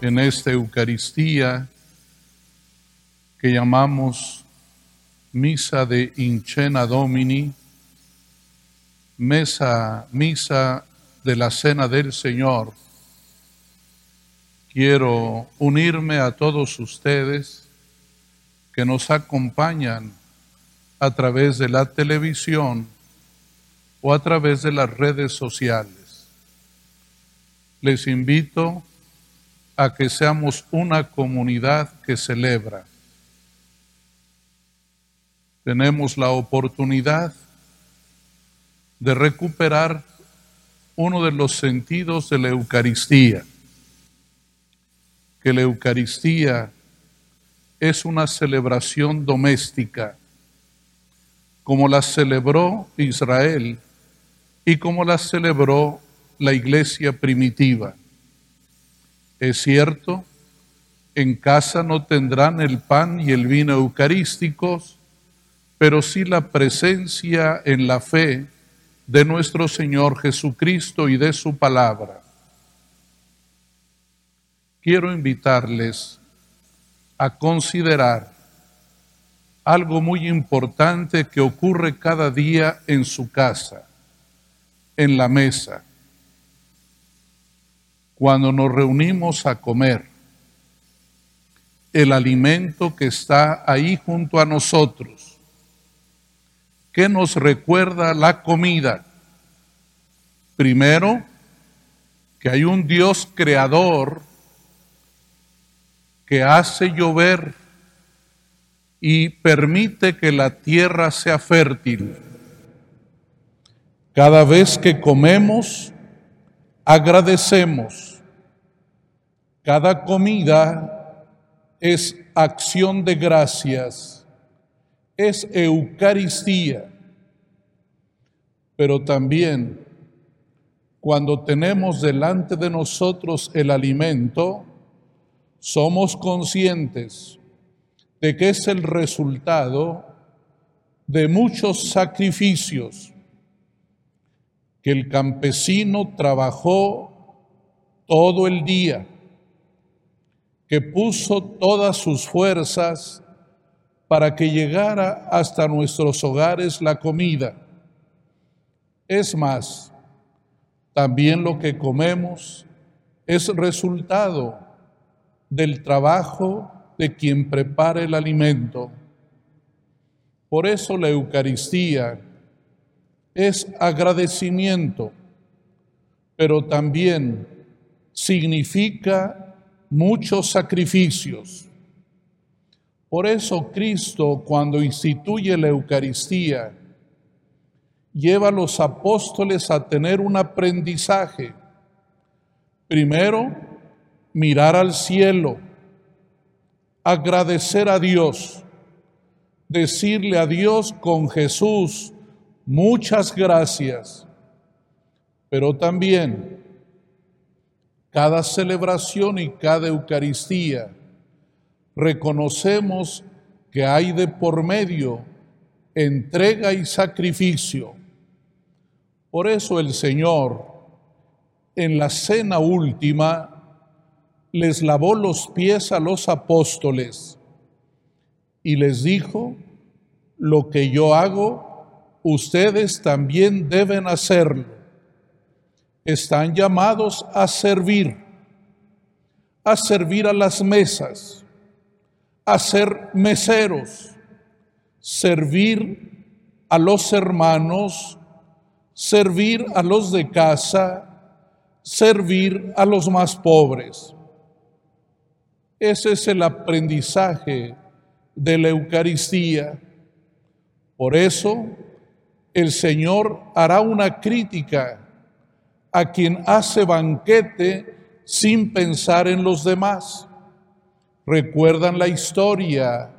en esta Eucaristía que llamamos Misa de Incena Domini, mesa, misa de la Cena del Señor, quiero unirme a todos ustedes que nos acompañan a través de la televisión o a través de las redes sociales. Les invito a que seamos una comunidad que celebra. Tenemos la oportunidad de recuperar uno de los sentidos de la Eucaristía, que la Eucaristía es una celebración doméstica, como la celebró Israel y como la celebró la iglesia primitiva. Es cierto, en casa no tendrán el pan y el vino eucarísticos, pero sí la presencia en la fe de nuestro Señor Jesucristo y de su palabra. Quiero invitarles a considerar algo muy importante que ocurre cada día en su casa, en la mesa, cuando nos reunimos a comer. El alimento que está ahí junto a nosotros ¿Qué nos recuerda la comida? Primero, que hay un Dios creador que hace llover y permite que la tierra sea fértil. Cada vez que comemos, agradecemos. Cada comida es acción de gracias es Eucaristía, pero también cuando tenemos delante de nosotros el alimento, somos conscientes de que es el resultado de muchos sacrificios que el campesino trabajó todo el día, que puso todas sus fuerzas para que llegara hasta nuestros hogares la comida. Es más, también lo que comemos es resultado del trabajo de quien prepara el alimento. Por eso la Eucaristía es agradecimiento, pero también significa muchos sacrificios. Por eso Cristo, cuando instituye la Eucaristía, lleva a los apóstoles a tener un aprendizaje. Primero, mirar al cielo, agradecer a Dios, decirle a Dios con Jesús, muchas gracias. Pero también, cada celebración y cada Eucaristía, reconocemos que hay de por medio entrega y sacrificio. Por eso el Señor, en la cena última, les lavó los pies a los apóstoles y les dijo, lo que yo hago, ustedes también deben hacerlo. Están llamados a servir, a servir a las mesas a ser meseros, servir a los hermanos, servir a los de casa, servir a los más pobres. Ese es el aprendizaje de la Eucaristía. Por eso el Señor hará una crítica a quien hace banquete sin pensar en los demás. ¿Recuerdan la historia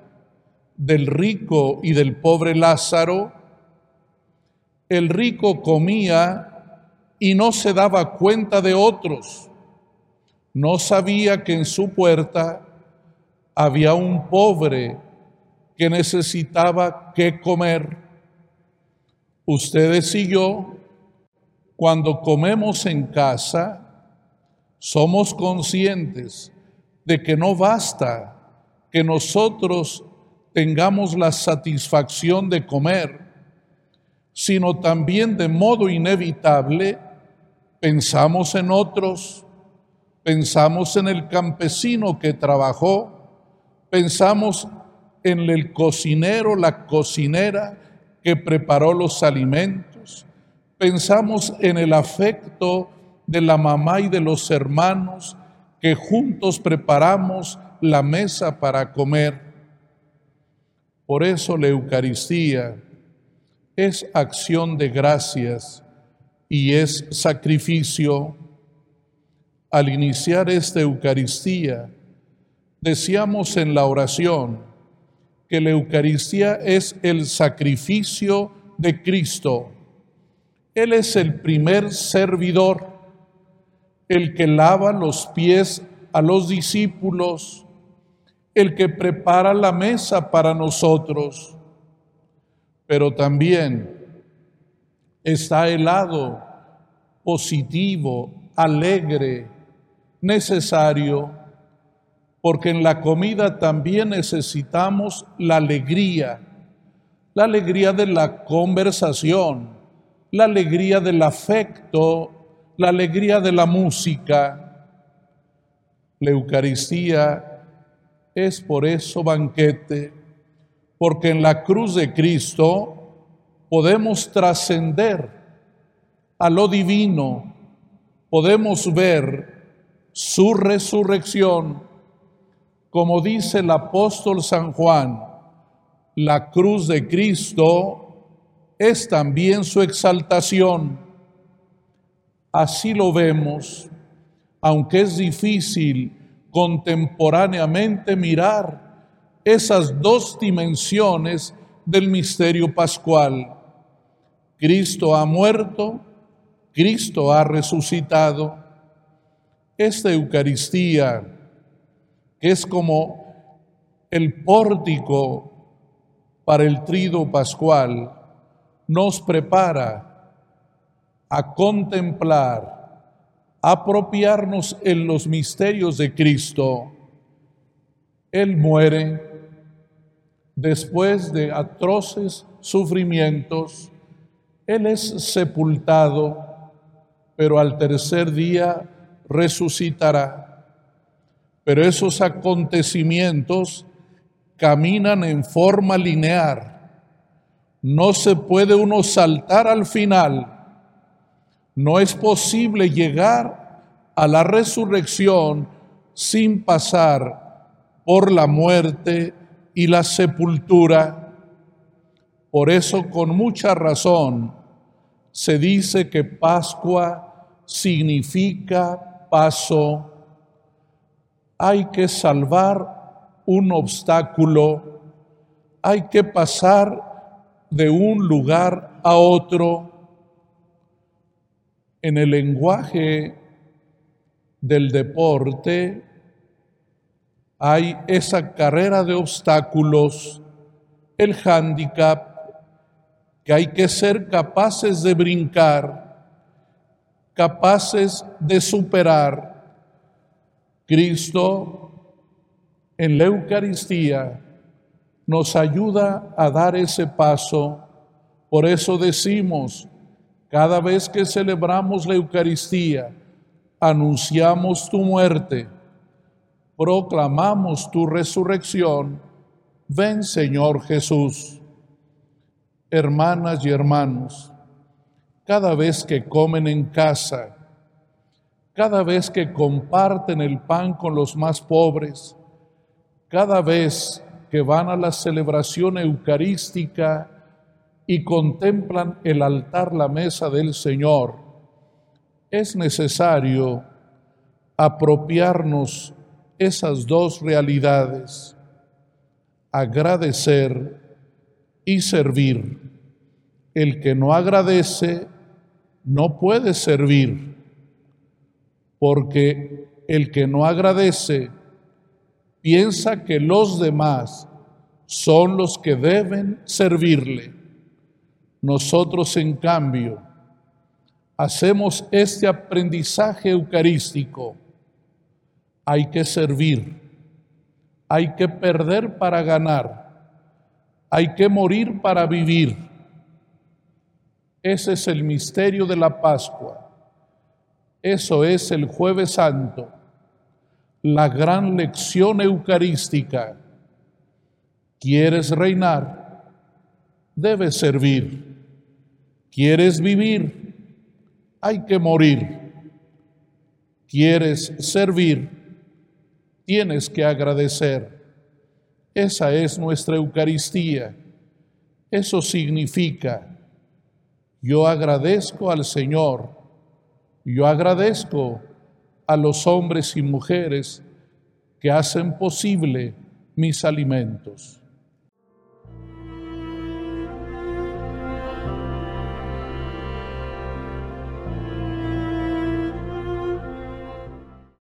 del rico y del pobre Lázaro? El rico comía y no se daba cuenta de otros. No sabía que en su puerta había un pobre que necesitaba qué comer. Ustedes y yo, cuando comemos en casa, somos conscientes de que no basta que nosotros tengamos la satisfacción de comer, sino también de modo inevitable pensamos en otros, pensamos en el campesino que trabajó, pensamos en el cocinero, la cocinera que preparó los alimentos, pensamos en el afecto de la mamá y de los hermanos que juntos preparamos la mesa para comer. Por eso la Eucaristía es acción de gracias y es sacrificio. Al iniciar esta Eucaristía, decíamos en la oración que la Eucaristía es el sacrificio de Cristo. Él es el primer servidor, el que lava los pies a los discípulos, el que prepara la mesa para nosotros, pero también está el lado positivo, alegre, necesario, porque en la comida también necesitamos la alegría, la alegría de la conversación, la alegría del afecto, la alegría de la música. La Eucaristía es por eso banquete, porque en la cruz de Cristo podemos trascender a lo divino, podemos ver su resurrección, como dice el apóstol San Juan, la cruz de Cristo es también su exaltación. Así lo vemos, aunque es difícil contemporáneamente mirar esas dos dimensiones del misterio pascual. Cristo ha muerto, Cristo ha resucitado. Esta Eucaristía, es como el pórtico para el trido pascual, nos prepara a contemplar, apropiarnos en los misterios de Cristo. Él muere después de atroces sufrimientos, él es sepultado, pero al tercer día resucitará. Pero esos acontecimientos caminan en forma lineal. No se puede uno saltar al final. No es posible llegar a la resurrección sin pasar por la muerte y la sepultura. Por eso, con mucha razón, se dice que Pascua significa paso. Hay que salvar un obstáculo, hay que pasar de un lugar a otro. En el lenguaje del deporte hay esa carrera de obstáculos, el hándicap, que hay que ser capaces de brincar, capaces de superar. Cristo en la Eucaristía nos ayuda a dar ese paso. Por eso decimos, cada vez que celebramos la Eucaristía, anunciamos tu muerte, proclamamos tu resurrección. Ven Señor Jesús hermanas y hermanos, cada vez que comen en casa, cada vez que comparten el pan con los más pobres, cada vez que van a la celebración eucarística y contemplan el altar, la mesa del Señor, es necesario apropiarnos esas dos realidades, agradecer y servir. El que no agradece no puede servir, porque el que no agradece piensa que los demás son los que deben servirle. Nosotros, en cambio, hacemos este aprendizaje eucarístico. Hay que servir, hay que perder para ganar, hay que morir para vivir. Ese es el misterio de la Pascua. Eso es el jueves santo, la gran lección eucarística. ¿Quieres reinar? Debes servir. ¿Quieres vivir? Hay que morir. ¿Quieres servir? Tienes que agradecer. Esa es nuestra Eucaristía. Eso significa, yo agradezco al Señor, yo agradezco a los hombres y mujeres que hacen posible mis alimentos.